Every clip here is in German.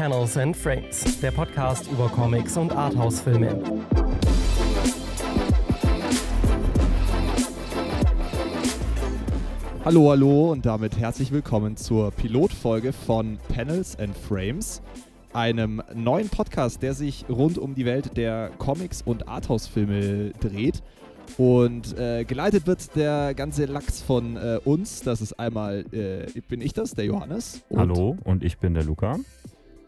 Panels and Frames, der Podcast über Comics und Arthouse-Filme. Hallo, hallo und damit herzlich willkommen zur Pilotfolge von Panels and Frames, einem neuen Podcast, der sich rund um die Welt der Comics und Arthouse-Filme dreht. Und äh, geleitet wird der ganze Lachs von äh, uns. Das ist einmal, äh, bin ich das, der Johannes. Und Hallo, und ich bin der Luca.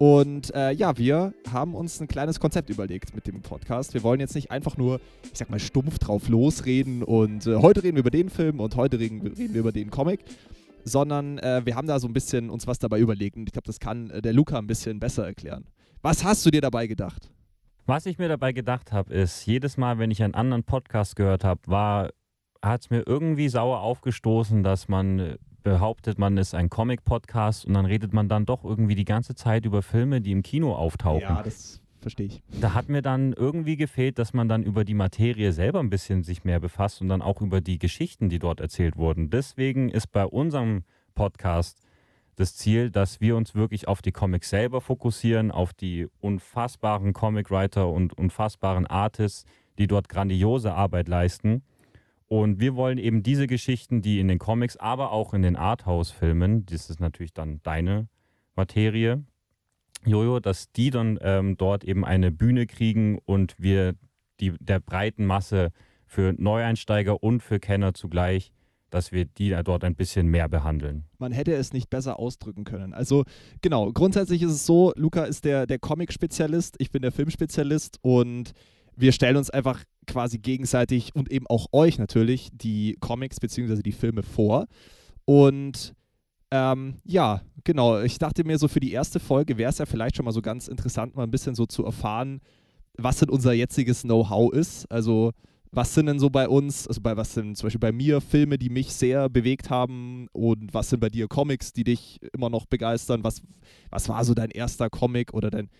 Und äh, ja, wir haben uns ein kleines Konzept überlegt mit dem Podcast. Wir wollen jetzt nicht einfach nur, ich sag mal, stumpf drauf losreden und äh, heute reden wir über den Film und heute reden, reden wir über den Comic, sondern äh, wir haben da so ein bisschen uns was dabei überlegt und ich glaube, das kann der Luca ein bisschen besser erklären. Was hast du dir dabei gedacht? Was ich mir dabei gedacht habe, ist, jedes Mal, wenn ich einen anderen Podcast gehört habe, war, hat es mir irgendwie sauer aufgestoßen, dass man behauptet, man ist ein Comic-Podcast und dann redet man dann doch irgendwie die ganze Zeit über Filme, die im Kino auftauchen. Ja, das verstehe ich. Da hat mir dann irgendwie gefehlt, dass man dann über die Materie selber ein bisschen sich mehr befasst und dann auch über die Geschichten, die dort erzählt wurden. Deswegen ist bei unserem Podcast das Ziel, dass wir uns wirklich auf die Comics selber fokussieren, auf die unfassbaren Comic-Writer und unfassbaren Artists, die dort grandiose Arbeit leisten. Und wir wollen eben diese Geschichten, die in den Comics, aber auch in den Arthouse-Filmen, das ist natürlich dann deine Materie, Jojo, dass die dann ähm, dort eben eine Bühne kriegen und wir die, der breiten Masse für Neueinsteiger und für Kenner zugleich dass wir die da dort ein bisschen mehr behandeln. Man hätte es nicht besser ausdrücken können. Also genau, grundsätzlich ist es so, Luca ist der, der Comic-Spezialist, ich bin der Filmspezialist und wir stellen uns einfach quasi gegenseitig und eben auch euch natürlich die Comics bzw. die Filme vor. Und ähm, ja, genau, ich dachte mir so für die erste Folge wäre es ja vielleicht schon mal so ganz interessant, mal ein bisschen so zu erfahren, was denn unser jetziges Know-how ist. Also was sind denn so bei uns, also bei was sind zum Beispiel bei mir Filme, die mich sehr bewegt haben und was sind bei dir Comics, die dich immer noch begeistern? Was, was war so dein erster Comic oder dein,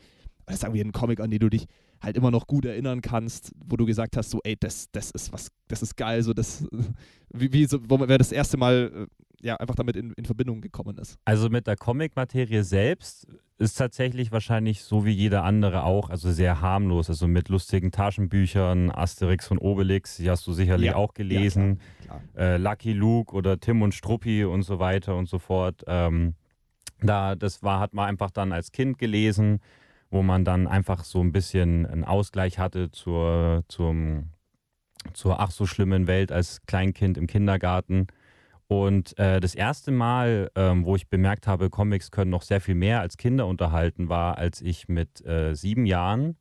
sagen wir, ein Comic, an den du dich halt immer noch gut erinnern kannst, wo du gesagt hast, so, ey, das, das ist was, das ist geil, so das, wie, wie so, wo wer das erste Mal äh, ja einfach damit in, in Verbindung gekommen ist. Also mit der Comic-Materie selbst ist tatsächlich wahrscheinlich so wie jeder andere auch, also sehr harmlos, also mit lustigen Taschenbüchern, Asterix und Obelix, die hast du sicherlich ja. auch gelesen, ja, klar, klar. Äh, Lucky Luke oder Tim und Struppi und so weiter und so fort. Ähm, da, das war, hat man einfach dann als Kind gelesen, wo man dann einfach so ein bisschen einen Ausgleich hatte zur, zum, zur ach so schlimmen Welt als Kleinkind im Kindergarten. Und äh, das erste Mal, ähm, wo ich bemerkt habe, Comics können noch sehr viel mehr als Kinder unterhalten, war, als ich mit äh, sieben Jahren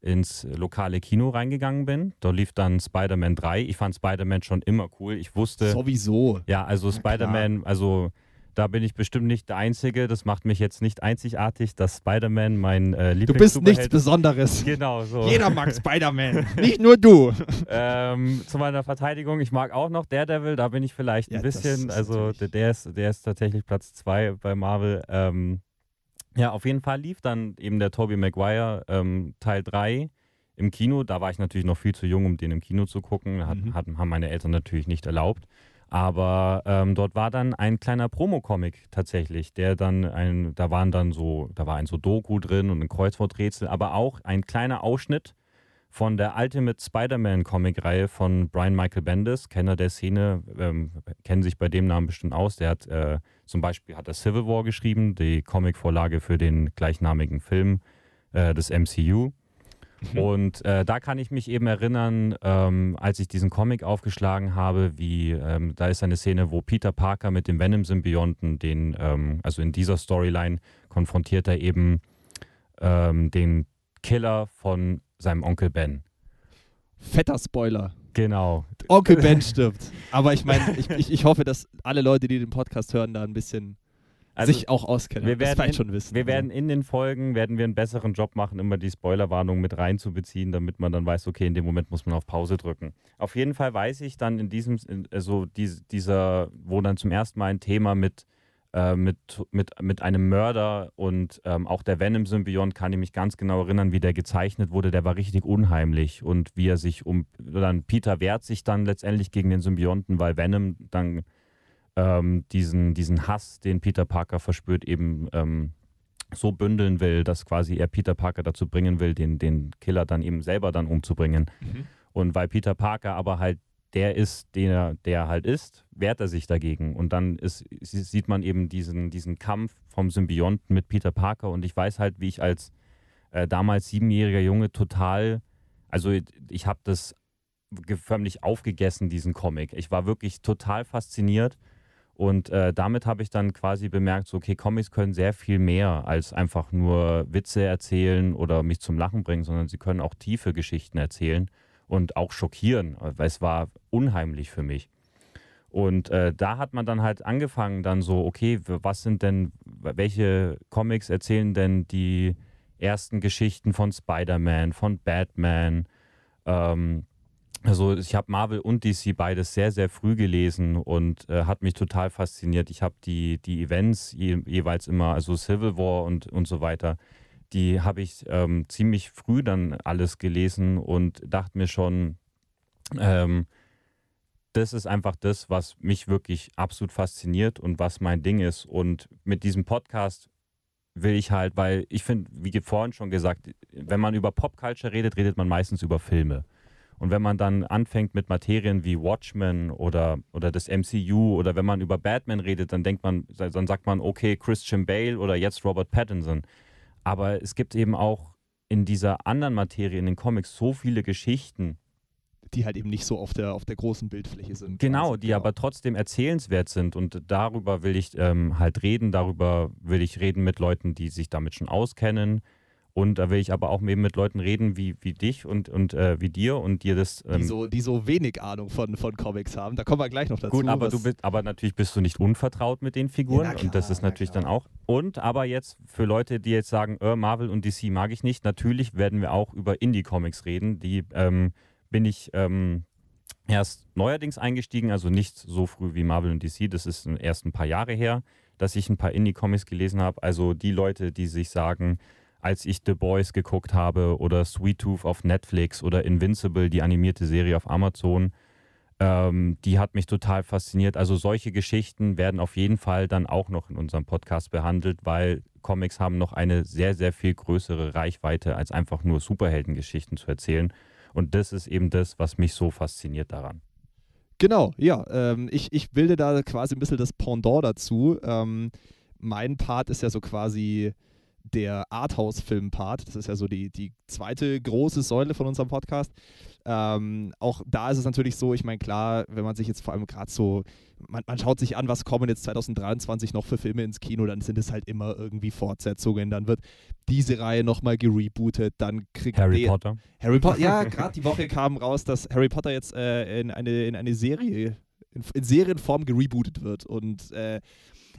ins lokale Kino reingegangen bin. Da lief dann Spider-Man 3. Ich fand Spider-Man schon immer cool. Ich wusste. Sowieso. Ja, also Spider-Man, also da bin ich bestimmt nicht der Einzige. Das macht mich jetzt nicht einzigartig, dass Spider-Man mein äh, Lieblings Du bist nichts Besonderes. Genau, so. Jeder mag Spider-Man, nicht nur du. ähm, zu meiner Verteidigung, ich mag auch noch Daredevil, da bin ich vielleicht ja, ein bisschen, also der, der, ist, der ist tatsächlich Platz 2 bei Marvel. Ähm, ja, auf jeden Fall lief dann eben der Tobey Maguire ähm, Teil 3 im Kino. Da war ich natürlich noch viel zu jung, um den im Kino zu gucken. Hat, mhm. haben meine Eltern natürlich nicht erlaubt. Aber ähm, dort war dann ein kleiner Promo-Comic tatsächlich, der dann ein, da waren dann so, da war ein so Doku drin und ein Kreuzworträtsel, aber auch ein kleiner Ausschnitt von der Ultimate Spider-Man-Comic-Reihe von Brian Michael Bendis, Kenner der Szene, ähm, kennen sich bei dem Namen bestimmt aus. Der hat äh, zum Beispiel hat er Civil War geschrieben, die Comic-Vorlage für den gleichnamigen Film äh, des MCU. Mhm. Und äh, da kann ich mich eben erinnern, ähm, als ich diesen Comic aufgeschlagen habe, wie ähm, da ist eine Szene, wo Peter Parker mit dem Venom-Symbionten, den, ähm, also in dieser Storyline konfrontiert er eben ähm, den Killer von seinem Onkel Ben. Fetter Spoiler. Genau. Onkel Ben stirbt. Aber ich meine, ich, ich, ich hoffe, dass alle Leute, die den Podcast hören, da ein bisschen also sich auch auskennen. Wir werden, in, schon wissen. Wir also. werden in den Folgen werden wir einen besseren Job machen, immer die Spoilerwarnung mit reinzubeziehen, damit man dann weiß, okay, in dem Moment muss man auf Pause drücken. Auf jeden Fall weiß ich dann in diesem, also dieser, wo dann zum ersten Mal ein Thema mit äh, mit, mit, mit einem Mörder und ähm, auch der Venom-Symbiont kann ich mich ganz genau erinnern, wie der gezeichnet wurde. Der war richtig unheimlich und wie er sich um, dann Peter wehrt sich dann letztendlich gegen den Symbionten, weil Venom dann ähm, diesen, diesen Hass, den Peter Parker verspürt, eben ähm, so bündeln will, dass quasi er Peter Parker dazu bringen will, den, den Killer dann eben selber dann umzubringen. Mhm. Und weil Peter Parker aber halt der ist, der, der halt ist, wehrt er sich dagegen. Und dann ist, sieht man eben diesen, diesen Kampf vom Symbionten mit Peter Parker. Und ich weiß halt, wie ich als äh, damals siebenjähriger Junge total, also ich habe das förmlich aufgegessen, diesen Comic. Ich war wirklich total fasziniert. Und äh, damit habe ich dann quasi bemerkt, so, okay, Comics können sehr viel mehr als einfach nur Witze erzählen oder mich zum Lachen bringen, sondern sie können auch tiefe Geschichten erzählen und auch schockieren, weil es war unheimlich für mich. Und äh, da hat man dann halt angefangen, dann so, okay, was sind denn, welche Comics erzählen denn die ersten Geschichten von Spider-Man, von Batman? Ähm, also ich habe Marvel und DC beides sehr, sehr früh gelesen und äh, hat mich total fasziniert. Ich habe die, die Events je, jeweils immer, also Civil War und, und so weiter, die habe ich ähm, ziemlich früh dann alles gelesen und dachte mir schon, ähm, das ist einfach das, was mich wirklich absolut fasziniert und was mein Ding ist. Und mit diesem Podcast will ich halt, weil ich finde, wie vorhin schon gesagt, wenn man über Popculture redet, redet man meistens über Filme. Und wenn man dann anfängt mit Materien wie Watchmen oder, oder das MCU oder wenn man über Batman redet, dann denkt man, dann sagt man, okay, Christian Bale oder jetzt Robert Pattinson. Aber es gibt eben auch in dieser anderen Materie, in den Comics, so viele Geschichten. Die halt eben nicht so auf der, auf der großen Bildfläche sind. Genau, quasi. die genau. aber trotzdem erzählenswert sind. Und darüber will ich ähm, halt reden. Darüber will ich reden mit Leuten, die sich damit schon auskennen und da will ich aber auch eben mit Leuten reden wie, wie dich und, und äh, wie dir und dir das. Ähm die, so, die so wenig Ahnung von, von Comics haben. Da kommen wir gleich noch dazu. Gut, aber, du bist, aber natürlich bist du nicht unvertraut mit den Figuren ja, klar, und das ist natürlich dann auch. Und aber jetzt für Leute, die jetzt sagen, äh, Marvel und DC mag ich nicht, natürlich werden wir auch über Indie-Comics reden. Die ähm, bin ich. Ähm, erst neuerdings eingestiegen, also nicht so früh wie Marvel und DC, das ist erst ein paar Jahre her, dass ich ein paar Indie-Comics gelesen habe. Also die Leute, die sich sagen, als ich The Boys geguckt habe oder Sweet Tooth auf Netflix oder Invincible, die animierte Serie auf Amazon. Ähm, die hat mich total fasziniert. Also solche Geschichten werden auf jeden Fall dann auch noch in unserem Podcast behandelt, weil Comics haben noch eine sehr, sehr viel größere Reichweite, als einfach nur Superheldengeschichten zu erzählen. Und das ist eben das, was mich so fasziniert daran. Genau, ja. Ähm, ich, ich bilde da quasi ein bisschen das Pendant dazu. Ähm, mein Part ist ja so quasi der Arthouse-Film-Part. Das ist ja so die, die zweite große Säule von unserem Podcast. Ähm, auch da ist es natürlich so, ich meine, klar, wenn man sich jetzt vor allem gerade so, man, man, schaut sich an, was kommen jetzt 2023 noch für Filme ins Kino, dann sind es halt immer irgendwie Fortsetzungen. Dann wird diese Reihe nochmal gerebootet, dann kriegt Harry Potter. Harry Potter, ja, gerade die Woche kam raus, dass Harry Potter jetzt äh, in, eine, in eine Serie, in, in Serienform gerebootet wird. Und äh,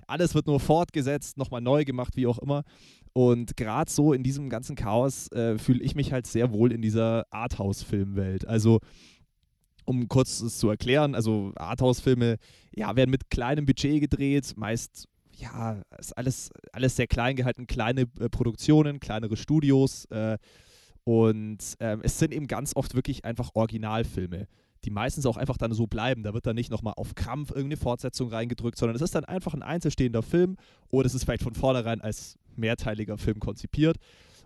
alles wird nur fortgesetzt, nochmal neu gemacht, wie auch immer. Und gerade so in diesem ganzen Chaos äh, fühle ich mich halt sehr wohl in dieser Arthouse-Filmwelt. Also, um kurz es zu erklären, also Arthouse-Filme ja, werden mit kleinem Budget gedreht, meist ja, ist alles, alles sehr klein gehalten, kleine äh, Produktionen, kleinere Studios. Äh, und ähm, es sind eben ganz oft wirklich einfach Originalfilme die meistens auch einfach dann so bleiben. Da wird dann nicht nochmal auf Krampf irgendeine Fortsetzung reingedrückt, sondern es ist dann einfach ein einzelstehender Film oder es ist vielleicht von vornherein als mehrteiliger Film konzipiert.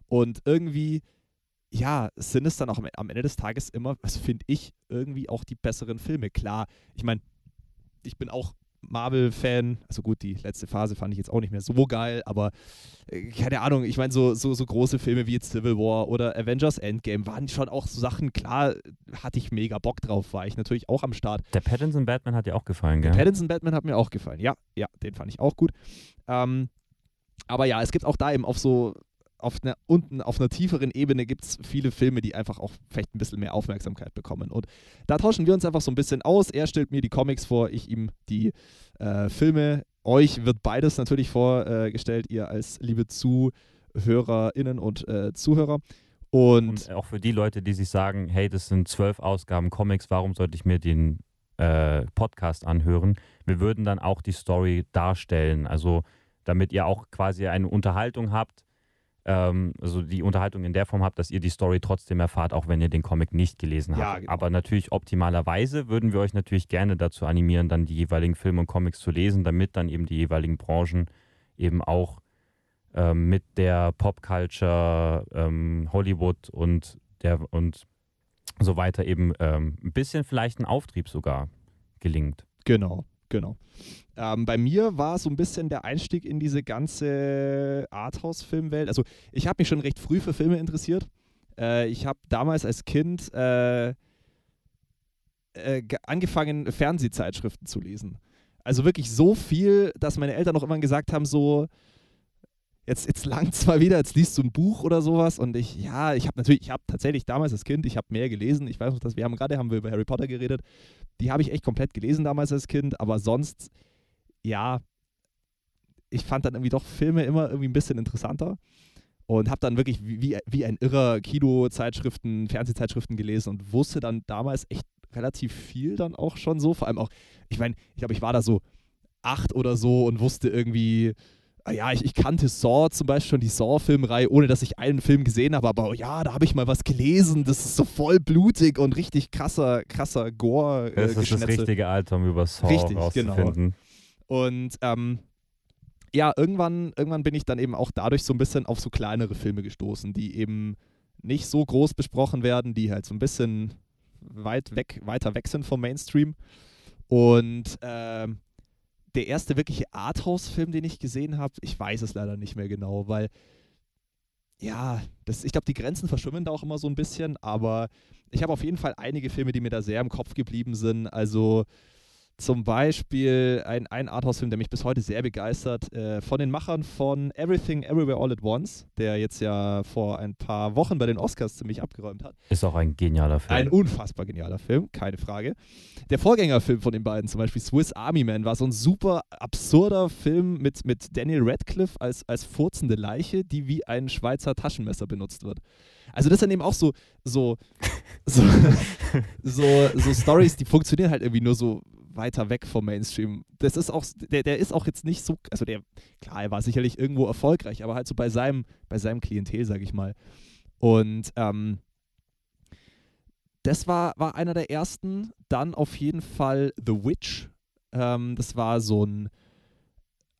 Und irgendwie, ja, sind es dann auch am Ende des Tages immer, was finde ich, irgendwie auch die besseren Filme. Klar, ich meine, ich bin auch Marvel-Fan. Also gut, die letzte Phase fand ich jetzt auch nicht mehr so geil, aber äh, keine Ahnung, ich meine, so, so, so große Filme wie jetzt Civil War oder Avengers Endgame waren schon auch so Sachen, klar, hatte ich mega Bock drauf, war ich natürlich auch am Start. Der Pattinson Batman hat dir auch gefallen, gell? Der Pattinson Batman hat mir auch gefallen, ja, ja, den fand ich auch gut. Ähm, aber ja, es gibt auch da eben auf so auf einer, unten auf einer tieferen Ebene gibt es viele Filme, die einfach auch vielleicht ein bisschen mehr Aufmerksamkeit bekommen. Und da tauschen wir uns einfach so ein bisschen aus. Er stellt mir die Comics vor, ich ihm die äh, Filme. Euch wird beides natürlich vorgestellt, ihr als liebe ZuhörerInnen und äh, Zuhörer. Und, und, auch für die Leute, die sich sagen, hey, das sind zwölf Ausgaben Comics, warum sollte ich mir den äh, Podcast anhören? Wir würden dann auch die Story darstellen. Also damit ihr auch quasi eine Unterhaltung habt ähm, also die Unterhaltung in der Form habt, dass ihr die Story trotzdem erfahrt, auch wenn ihr den Comic nicht gelesen habt. Ja, genau. Aber natürlich optimalerweise würden wir euch natürlich gerne dazu animieren, dann die jeweiligen Filme und Comics zu lesen, damit dann eben die jeweiligen Branchen eben auch ähm, mit der Popculture, ähm, Hollywood und der und so weiter eben ähm, ein bisschen vielleicht ein Auftrieb sogar gelingt. Genau, genau. Ähm, bei mir war so ein bisschen der Einstieg in diese ganze Arthouse-Filmwelt. Also ich habe mich schon recht früh für Filme interessiert. Äh, ich habe damals als Kind äh, äh, angefangen, Fernsehzeitschriften zu lesen. Also wirklich so viel, dass meine Eltern auch immer gesagt haben, so, jetzt, jetzt langt es mal wieder, jetzt liest du ein Buch oder sowas. Und ich, ja, ich habe natürlich, ich habe tatsächlich damals als Kind, ich habe mehr gelesen. Ich weiß noch, dass wir haben gerade, haben wir über Harry Potter geredet. Die habe ich echt komplett gelesen damals als Kind, aber sonst, ja, ich fand dann irgendwie doch Filme immer irgendwie ein bisschen interessanter und habe dann wirklich wie, wie ein irrer Kinozeitschriften, Fernsehzeitschriften gelesen und wusste dann damals echt relativ viel dann auch schon so. Vor allem auch, ich meine, ich glaube, ich war da so acht oder so und wusste irgendwie, ja, ich, ich, kannte Saw zum Beispiel schon, die Saw-Filmreihe, ohne dass ich einen Film gesehen habe, aber ja, da habe ich mal was gelesen, das ist so voll blutig und richtig krasser, krasser Gore. Äh, das ist das richtige Alter, um über Saw richtig, rauszufinden. Genau. Und ähm, ja, irgendwann, irgendwann bin ich dann eben auch dadurch so ein bisschen auf so kleinere Filme gestoßen, die eben nicht so groß besprochen werden, die halt so ein bisschen weit weg, weiter weg sind vom Mainstream. Und ähm, der erste wirkliche Arthouse-Film, den ich gesehen habe, ich weiß es leider nicht mehr genau, weil ja, das, ich glaube, die Grenzen verschwimmen da auch immer so ein bisschen, aber ich habe auf jeden Fall einige Filme, die mir da sehr im Kopf geblieben sind. Also zum Beispiel ein, ein Arthouse-Film, der mich bis heute sehr begeistert, äh, von den Machern von Everything Everywhere All at Once, der jetzt ja vor ein paar Wochen bei den Oscars ziemlich abgeräumt hat. Ist auch ein genialer Film. Ein unfassbar genialer Film, keine Frage. Der Vorgängerfilm von den beiden, zum Beispiel Swiss Army Man, war so ein super absurder Film mit, mit Daniel Radcliffe als, als furzende Leiche, die wie ein Schweizer Taschenmesser benutzt wird. Also das sind eben auch so, so, so, so, so Stories, die funktionieren halt irgendwie nur so weiter weg vom Mainstream. Das ist auch, der, der ist auch jetzt nicht so, also der, klar, er war sicherlich irgendwo erfolgreich, aber halt so bei seinem, bei seinem Klientel, sag ich mal. Und ähm, das war, war einer der ersten. Dann auf jeden Fall The Witch. Ähm, das war so ein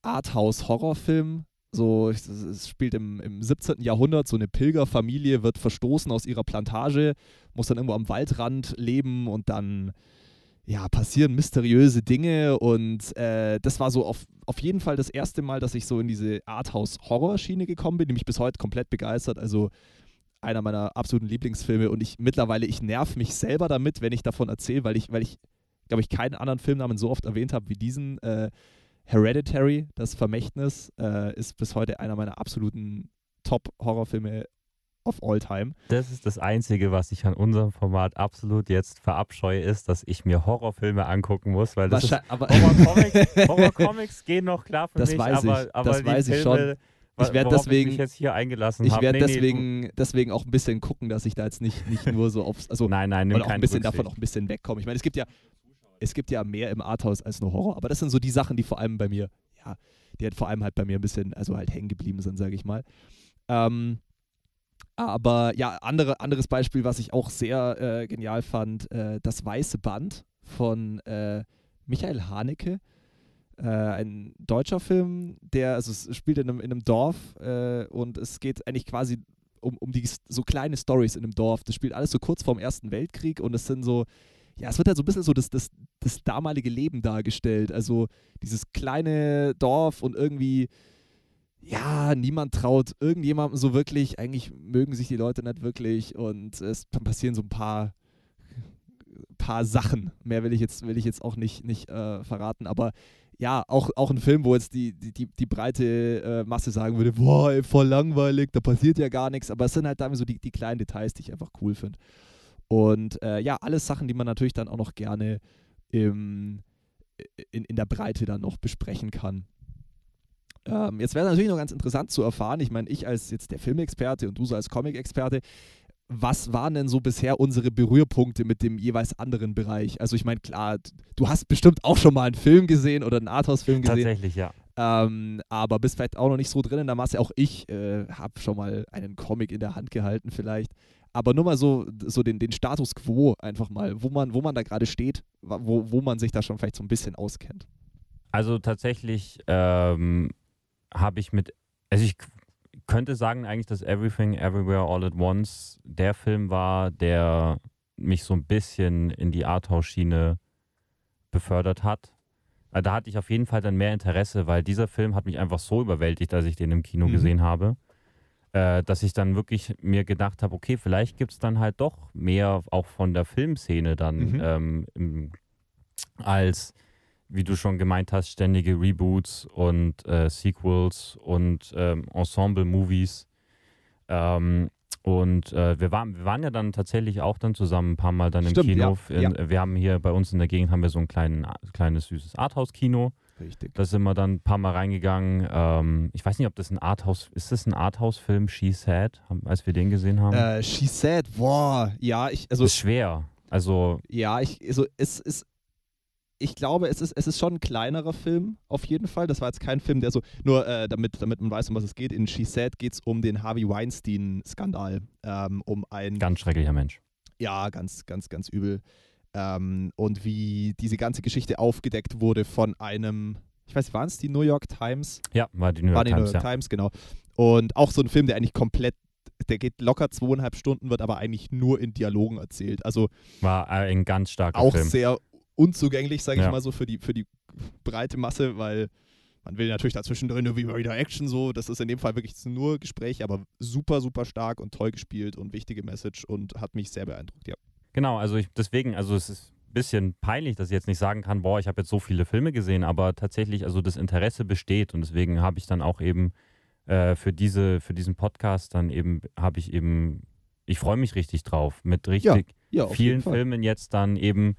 Arthouse-Horrorfilm. So, es spielt im, im 17. Jahrhundert. So eine Pilgerfamilie wird verstoßen aus ihrer Plantage, muss dann irgendwo am Waldrand leben und dann ja, passieren mysteriöse Dinge und äh, das war so auf, auf jeden Fall das erste Mal, dass ich so in diese Arthouse-Horror-Schiene gekommen bin, die mich bis heute komplett begeistert. Also einer meiner absoluten Lieblingsfilme und ich mittlerweile, ich nerv mich selber damit, wenn ich davon erzähle, weil ich, weil ich, glaube ich, keinen anderen Filmnamen so oft erwähnt habe wie diesen. Äh, Hereditary, das Vermächtnis, äh, ist bis heute einer meiner absoluten Top-Horrorfilme of all time. Das ist das Einzige, was ich an unserem Format absolut jetzt verabscheue, ist, dass ich mir Horrorfilme angucken muss, weil das ist, Horrorcomics, Horrorcomics gehen noch klar für das mich, weiß aber, ich, aber das weiß Filme, ich schon. Ich werde deswegen ich jetzt hier eingelassen Ich werde nee, deswegen, nee, deswegen auch ein bisschen gucken, dass ich da jetzt nicht, nicht nur so aufs, also nein, nein, nimm auch ein bisschen davon auch ein bisschen wegkomme. Ich meine, es gibt ja es gibt ja mehr im Arthouse als nur Horror, aber das sind so die Sachen, die vor allem bei mir, ja, die halt vor allem halt bei mir ein bisschen, also halt hängen geblieben sind, sage ich mal. Ähm, aber ja, andere, anderes Beispiel, was ich auch sehr äh, genial fand, äh, das Weiße Band von äh, Michael Haneke. Äh, ein deutscher Film, der, also es spielt in einem, in einem Dorf äh, und es geht eigentlich quasi um, um die so kleine Stories in einem Dorf. Das spielt alles so kurz vorm Ersten Weltkrieg und es sind so, ja, es wird halt so ein bisschen so das, das, das damalige Leben dargestellt. Also dieses kleine Dorf und irgendwie ja, niemand traut irgendjemandem so wirklich. Eigentlich mögen sich die Leute nicht wirklich und es passieren so ein paar, paar Sachen. Mehr will ich jetzt, will ich jetzt auch nicht, nicht äh, verraten, aber ja, auch, auch ein Film, wo jetzt die, die, die breite äh, Masse sagen würde, boah, ey, voll langweilig, da passiert ja gar nichts, aber es sind halt damit so die, die kleinen Details, die ich einfach cool finde. Und äh, ja, alles Sachen, die man natürlich dann auch noch gerne im, in, in der Breite dann noch besprechen kann. Ähm, jetzt wäre es natürlich noch ganz interessant zu erfahren, ich meine, ich als jetzt der Filmexperte und du so als Comic-Experte, was waren denn so bisher unsere Berührpunkte mit dem jeweils anderen Bereich? Also ich meine, klar, du hast bestimmt auch schon mal einen Film gesehen oder einen Arthouse-Film gesehen. Tatsächlich, ja. Ähm, aber bist vielleicht auch noch nicht so drin in der Masse. Auch ich äh, habe schon mal einen Comic in der Hand gehalten vielleicht. Aber nur mal so, so den, den Status quo einfach mal, wo man, wo man da gerade steht, wo, wo man sich da schon vielleicht so ein bisschen auskennt. Also tatsächlich ähm, habe ich mit, also ich könnte sagen eigentlich, dass Everything Everywhere All at Once der Film war, der mich so ein bisschen in die Arthouse-Schiene befördert hat. Äh, da hatte ich auf jeden Fall dann mehr Interesse, weil dieser Film hat mich einfach so überwältigt, als ich den im Kino mhm. gesehen habe, äh, dass ich dann wirklich mir gedacht habe, okay, vielleicht gibt es dann halt doch mehr auch von der Filmszene dann mhm. ähm, als, wie du schon gemeint hast, ständige Reboots und äh, Sequels und ähm, Ensemble-Movies. Ähm, und äh, wir, waren, wir waren ja dann tatsächlich auch dann zusammen ein paar Mal dann im Stimmt, Kino. Ja, in, ja. Wir haben hier bei uns in der Gegend haben wir so ein klein, kleines süßes Arthouse-Kino. Richtig. Da sind wir dann ein paar Mal reingegangen. Ähm, ich weiß nicht, ob das ein Arthouse, ist das ein Arthouse-Film, She Said, als wir den gesehen haben? Äh, She Said, boah, ja, ich, also. Ist schwer. Also. Ja, ich, also es ist, ich glaube, es ist, es ist schon ein kleinerer Film, auf jeden Fall. Das war jetzt kein Film, der so, nur äh, damit, damit man weiß, um was es geht. In She Said geht es um den Harvey Weinstein-Skandal. Ähm, um ein. Ganz schrecklicher Mensch. Ja, ganz, ganz, ganz übel. Ähm, und wie diese ganze Geschichte aufgedeckt wurde von einem, ich weiß, waren es die New York Times? Ja, war die New York, war die Times, New York ja. Times, genau. Und auch so ein Film, der eigentlich komplett der geht locker zweieinhalb Stunden, wird aber eigentlich nur in Dialogen erzählt. Also war ein ganz starker auch Film. sehr unzugänglich, sage ich Ja. mal so, für die, für die breite Masse, weil man will natürlich dazwischen drin irgendwie wieder Action so. Das ist in dem Fall wirklich nur Gespräch, aber super, super stark und toll gespielt und wichtige Message und hat mich sehr beeindruckt, ja. Genau, also ich, deswegen, also es ist ein bisschen peinlich, dass ich jetzt nicht sagen kann, boah, ich habe jetzt so viele Filme gesehen, aber tatsächlich, also das Interesse besteht und deswegen habe ich dann auch eben äh, für, diese, für diesen Podcast dann eben, habe ich eben, ich freue mich richtig drauf, mit richtig Ja, auf vielen. Filmen jetzt dann eben,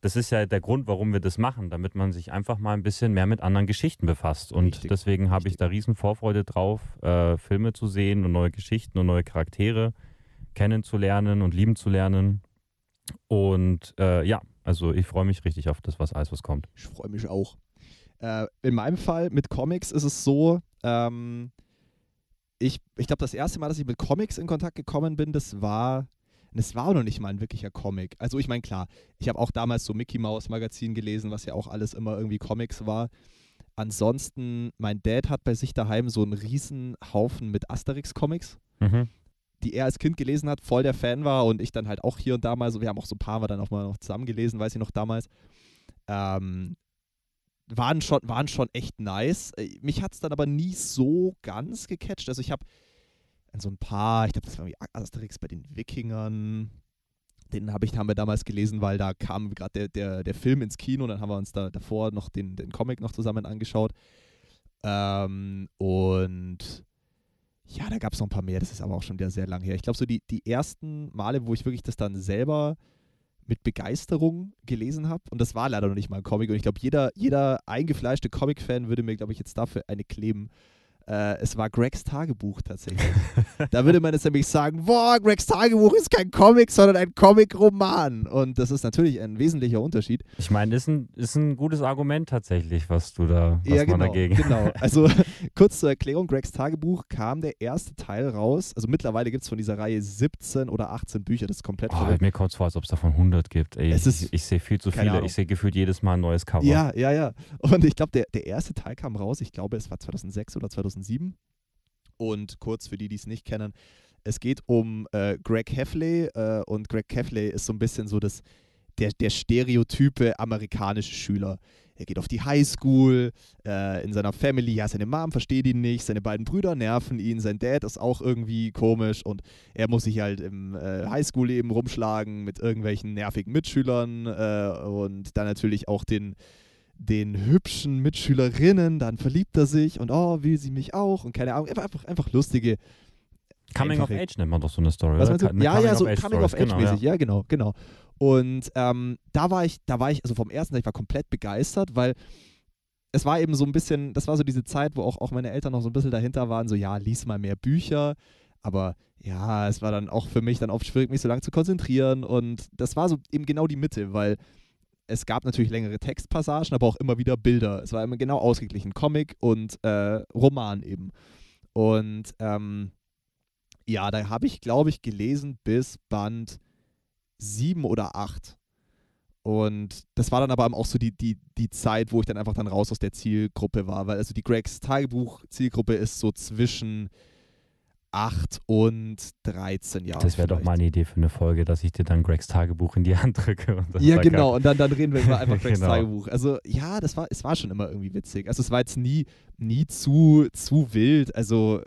das ist ja der Grund, warum wir das machen, damit man sich einfach mal ein bisschen mehr mit anderen Geschichten befasst. Und Richtig, deswegen habe ich da riesen Vorfreude drauf, äh, Filme zu sehen und neue Geschichten und neue Charaktere kennenzulernen und lieben zu lernen. Und äh, ja, also ich freue mich richtig auf das, was alles was kommt. Ich freue mich auch. Äh, in meinem Fall mit Comics ist es so, ähm, ich, ich glaube, das erste Mal, dass ich mit Comics in Kontakt gekommen bin, das war, das war auch noch nicht mal ein wirklicher Comic. Also ich meine, klar, ich habe auch damals so Mickey Mouse Magazin gelesen, was ja auch alles immer irgendwie Comics war. Ansonsten, mein Dad hat bei sich daheim so einen riesen Haufen mit Asterix-Comics Mhm. die er als Kind gelesen hat, voll der Fan war und ich dann halt auch hier und da mal so, wir haben auch so ein paar Mal dann auch mal noch zusammen gelesen, weiß ich noch damals. Ähm, waren schon, waren schon echt nice. Äh, Mich hat es dann aber nie so ganz gecatcht. Also ich habe so ein paar, ich glaube, das war irgendwie Asterix bei den Wikingern. Den habe ich, haben wir damals gelesen, weil da kam gerade der, der, der Film ins Kino, dann haben wir uns da davor noch den, den Comic noch zusammen angeschaut. Ähm, und ja, da gab es noch ein paar mehr, das ist aber auch schon wieder sehr lang her. Ich glaube, so die, die ersten Male, wo ich wirklich das dann selber mit Begeisterung gelesen habe, und das war leider noch nicht mal ein Comic, und ich glaube, jeder, jeder eingefleischte Comic-Fan würde mir, glaube ich, jetzt dafür eine kleben. Äh, es war Gregs Tagebuch tatsächlich. da würde man jetzt nämlich sagen, boah, Gregs Tagebuch ist kein Comic, sondern ein Comic-Roman. Und das ist natürlich ein wesentlicher Unterschied. Ich meine, ist ein, ist ein gutes Argument tatsächlich, was du da, was ja, man genau, dagegen. genau. Also kurz zur Erklärung, Gregs Tagebuch kam der erste Teil raus. Also mittlerweile gibt es von dieser Reihe 17 oder 18 Bücher, das ist komplett Oh, mir kommt es vor, als ob es davon 100 gibt. Ey, Es ich ist- ich sehe viel zu viele. Ahnung. Ich sehe gefühlt jedes Mal ein neues Cover. Ja, ja, ja. Und ich glaube, der, der erste Teil kam raus, ich glaube, es war 2006 oder 2007. Und kurz für die, die es nicht kennen, es geht um äh, Greg Heffley äh, und Greg Heffley ist so ein bisschen so das, der, der stereotype amerikanische Schüler. Er geht auf die Highschool, äh, in seiner Family, ja, seine Mom versteht ihn nicht, seine beiden Brüder nerven ihn, sein Dad ist auch irgendwie komisch und er muss sich halt im äh, Highschool-Leben rumschlagen mit irgendwelchen nervigen Mitschülern äh, und dann natürlich auch den, den hübschen Mitschülerinnen, dann verliebt er sich und oh, will sie mich auch und keine Ahnung, einfach, einfach, lustige. Coming of einfache- Age nennt man doch so eine Story. Was oder? Ja, ja, so Coming of Age genau, mäßig, ja. genau, genau. Und ähm, da war ich, da war ich, also vom ersten, ich war komplett begeistert, weil es war eben so ein bisschen, das war so diese Zeit, wo auch, auch meine Eltern noch so ein bisschen dahinter waren, so ja, lies mal mehr Bücher, aber ja, es war dann auch für mich dann oft schwierig, mich so lange zu konzentrieren und das war so eben genau die Mitte, weil es gab natürlich längere Textpassagen, aber auch immer wieder Bilder. Es war immer genau ausgeglichen, Comic und äh, Roman eben. Und ähm, ja, da habe ich, glaube ich, gelesen bis Band 7 oder 8. Und das war dann aber auch so die, die, die Zeit, wo ich dann einfach dann raus aus der Zielgruppe war, weil also die Gregs Tagebuch-Zielgruppe ist so zwischen 8 und 13 Jahren. Das wäre doch mal eine Idee für eine Folge, dass ich dir dann Gregs Tagebuch in die Hand drücke. ja, genau. Und dann, dann reden wir über einfach Gregs genau. Tagebuch. Also ja, das war, es war schon immer irgendwie witzig. Also es war jetzt nie, nie zu, zu wild. Also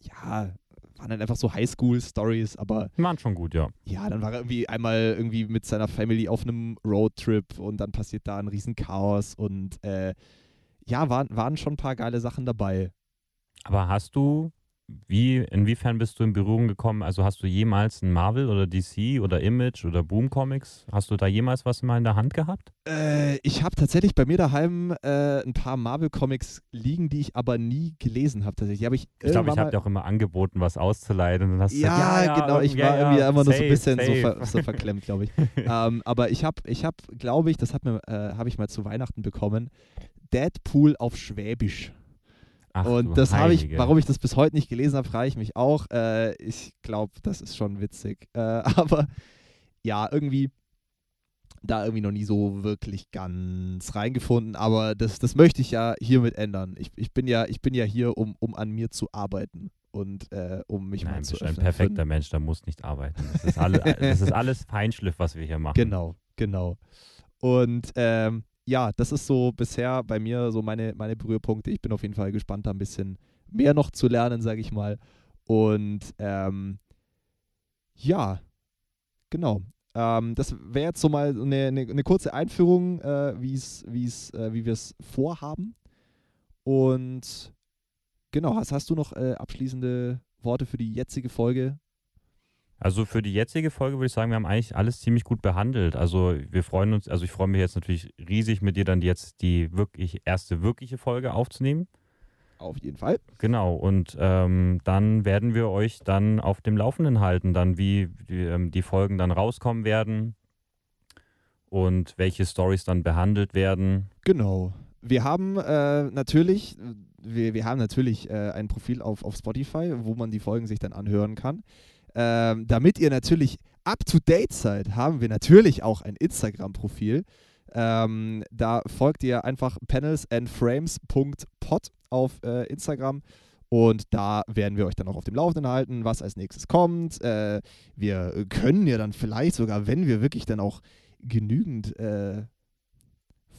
ja, waren dann einfach so Highschool-Stories, aber. Waren schon gut, ja. Ja, dann war er irgendwie einmal irgendwie mit seiner Family auf einem Roadtrip und dann passiert da ein Riesenchaos und äh, ja, waren, waren schon ein paar geile Sachen dabei. Aber hast du wie, inwiefern bist du in Berührung gekommen? Also hast du jemals ein Marvel oder DC oder Image oder Boom Comics? Hast du da jemals was mal in der Hand gehabt? Äh, ich habe tatsächlich bei mir daheim äh, ein paar Marvel Comics liegen, die ich aber nie gelesen habe. Tatsächlich. Hab ich ich glaube, ich habe dir auch immer angeboten, was auszuleihen. Und dann hast ja, gesagt, ja, ja, genau. Ich war ja, irgendwie immer nur so ein bisschen so, ver so, verklemmt, glaube ich. ähm, aber ich habe, ich habe, glaube ich, das hat mir, äh, habe ich mal zu Weihnachten bekommen. Deadpool auf Schwäbisch. Ach, und das habe ich, warum ich das bis heute nicht gelesen habe, frage ich mich auch. Äh, ich glaube, das ist schon witzig. Äh, aber ja, irgendwie da irgendwie noch nie so wirklich ganz reingefunden. Aber das, das möchte ich ja hiermit ändern. Ich, ich, bin, ja, ich bin ja hier, um, um an mir zu arbeiten und äh, um mich Nein, mal zu öffnen. ein perfekter Mensch, der muss nicht arbeiten. Das ist, alle, das ist alles Feinschliff, was wir hier machen. Genau, genau. Und ähm, ja, das ist so bisher bei mir so meine, meine Berührpunkte. Ich bin auf jeden Fall gespannt, da ein bisschen mehr noch zu lernen, sage ich mal. Und ähm, ja, genau. Ähm, das wäre jetzt so mal eine, eine, eine kurze Einführung, äh, wie's, wie's, äh, wie wir es vorhaben. Und genau, hast, hast du noch äh, abschließende Worte für die jetzige Folge? Also für die jetzige Folge würde ich sagen, wir haben eigentlich alles ziemlich gut behandelt. Also wir freuen uns, also ich freue mich jetzt natürlich riesig mit dir dann jetzt die wirklich erste wirkliche Folge aufzunehmen. Auf jeden Fall. Genau, und ähm, dann werden wir euch dann auf dem Laufenden halten, dann wie die, ähm, die Folgen dann rauskommen werden und welche Stories dann behandelt werden. Genau. Wir haben äh, natürlich, wir, wir haben natürlich äh, ein Profil auf, auf Spotify, wo man die Folgen sich dann anhören kann. Ähm, damit ihr natürlich up to date seid, haben wir natürlich auch ein Instagram-Profil. Ähm, da folgt ihr einfach panelsandframes.pod auf äh, Instagram. Und da werden wir euch dann auch auf dem Laufenden halten, was als nächstes kommt. Äh, wir können ja dann vielleicht sogar, wenn wir wirklich dann auch genügend äh,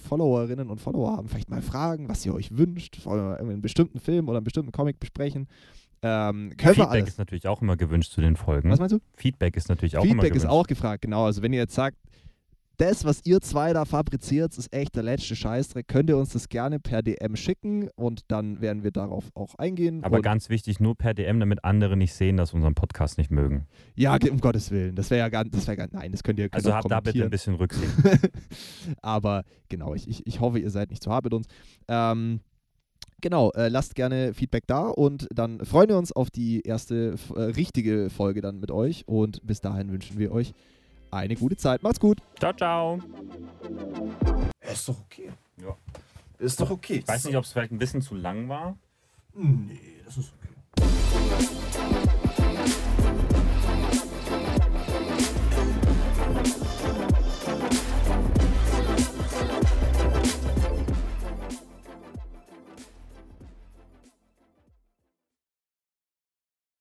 Followerinnen und Follower haben, vielleicht mal fragen, was ihr euch wünscht, einen bestimmten Film oder einen bestimmten Comic besprechen. Ähm, Feedback ist natürlich auch immer gewünscht zu den Folgen. Was meinst du? Feedback ist natürlich auch Feedback immer gewünscht. Feedback ist auch gefragt, genau. Also wenn ihr jetzt sagt, das, was ihr zwei da fabriziert, ist echt der letzte Scheißdreck. Könnt ihr uns das gerne per DM schicken und dann werden wir darauf auch eingehen. Aber ganz wichtig, nur per DM, damit andere nicht sehen, dass wir unseren Podcast nicht mögen. Ja, um Gottes Willen. Das wäre ja gar, das wäre nein, das könnt ihr Also habt da bitte ein bisschen Rücksicht. Aber genau, ich, ich, ich hoffe, ihr seid nicht zu hart mit uns. Ähm, genau, äh, lasst gerne Feedback da und dann freuen wir uns auf die erste äh, richtige Folge dann mit euch und bis dahin wünschen wir euch eine gute Zeit. Macht's gut. Ciao, ciao. Ist doch okay. Ja. Ist doch okay. Ich weiß nicht, ob es vielleicht ein bisschen zu lang war. Nee, das ist okay.